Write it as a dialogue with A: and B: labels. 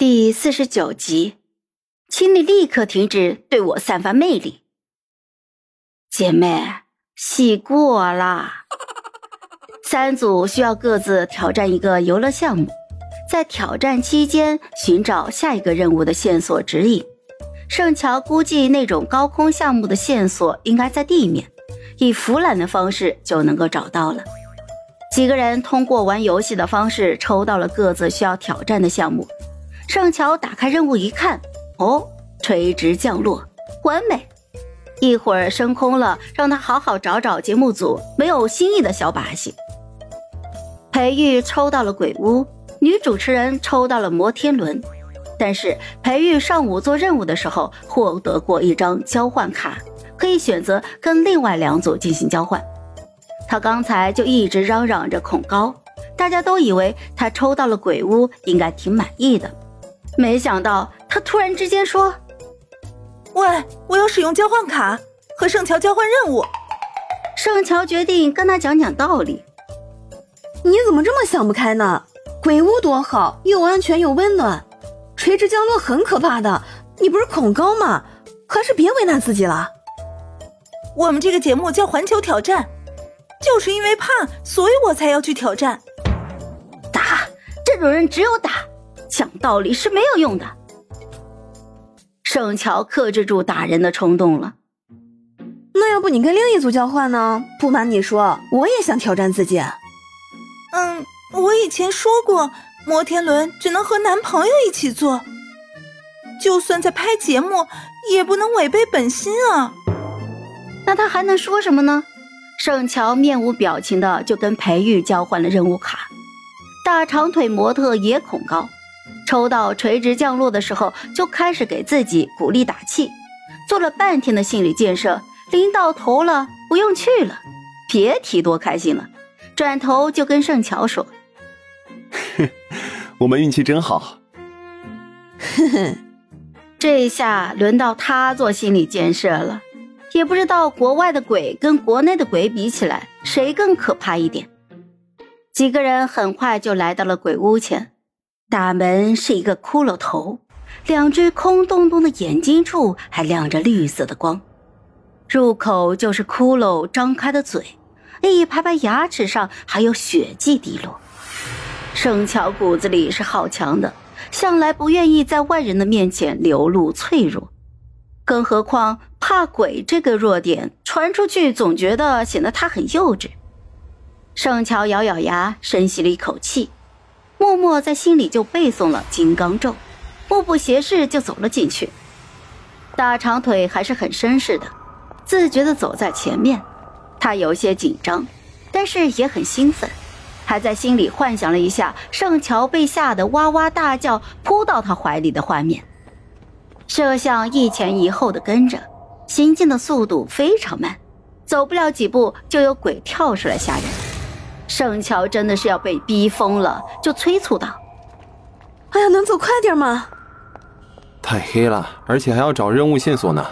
A: 第四十九集，请你立刻停止对我散发魅力。姐妹，戏过啦。三组需要各自挑战一个游乐项目，在挑战期间寻找下一个任务的线索指引。圣乔估计那种高空项目的线索应该在地面，以俯览的方式就能够找到了。几个人通过玩游戏的方式抽到了各自需要挑战的项目。上桥打开任务一看，哦，垂直降落，完美。一会儿升空了，让他好好找找节目组没有新意的小把戏。裴玉抽到了鬼屋，女主持人抽到了摩天轮，但是裴玉上午做任务的时候获得过一张交换卡，可以选择跟另外两组进行交换。他刚才就一直嚷嚷着恐高，大家都以为他抽到了鬼屋，应该挺满意的。没想到他突然之间说：“
B: 喂，我要使用交换卡和圣乔交换任务。”
A: 圣乔决定跟他讲讲道理。
C: 你怎么这么想不开呢？鬼屋多好，又安全又温暖，垂直降落很可怕的。你不是恐高吗？还是别为难自己了。
B: 我们这个节目叫环球挑战，就是因为怕，所以我才要去挑战。
A: 打这种人只有打。讲道理是没有用的。盛乔克制住打人的冲动了。
C: 那要不你跟另一组交换呢？不瞒你说，我也想挑战自己。
B: 嗯，我以前说过，摩天轮只能和男朋友一起坐，就算在拍节目，也不能违背本心啊。
A: 那他还能说什么呢？盛乔面无表情的就跟裴玉交换了任务卡。大长腿模特也恐高。抽到垂直降落的时候，就开始给自己鼓励打气，做了半天的心理建设，临到头了，不用去了，别提多开心了。转头就跟盛乔说：“
D: 我们运气真好。”
A: 哼哼，这下轮到他做心理建设了。也不知道国外的鬼跟国内的鬼比起来，谁更可怕一点。几个人很快就来到了鬼屋前。大门是一个骷髅头，两只空洞洞的眼睛处还亮着绿色的光。入口就是骷髅张开的嘴，一排排牙齿上还有血迹滴落。圣乔骨子里是好强的，向来不愿意在外人的面前流露脆弱，更何况怕鬼这个弱点传出去，总觉得显得他很幼稚。圣乔咬咬牙，深吸了一口气。默在心里就背诵了金刚咒，目不斜视就走了进去。大长腿还是很绅士的，自觉的走在前面。他有些紧张，但是也很兴奋，还在心里幻想了一下圣乔被吓得哇哇大叫，扑到他怀里的画面。摄像一前一后的跟着，行进的速度非常慢，走不了几步就有鬼跳出来吓人。圣乔真的是要被逼疯了，就催促道：“
C: 哎呀，能走快点吗？”
D: 太黑了，而且还要找任务线索呢。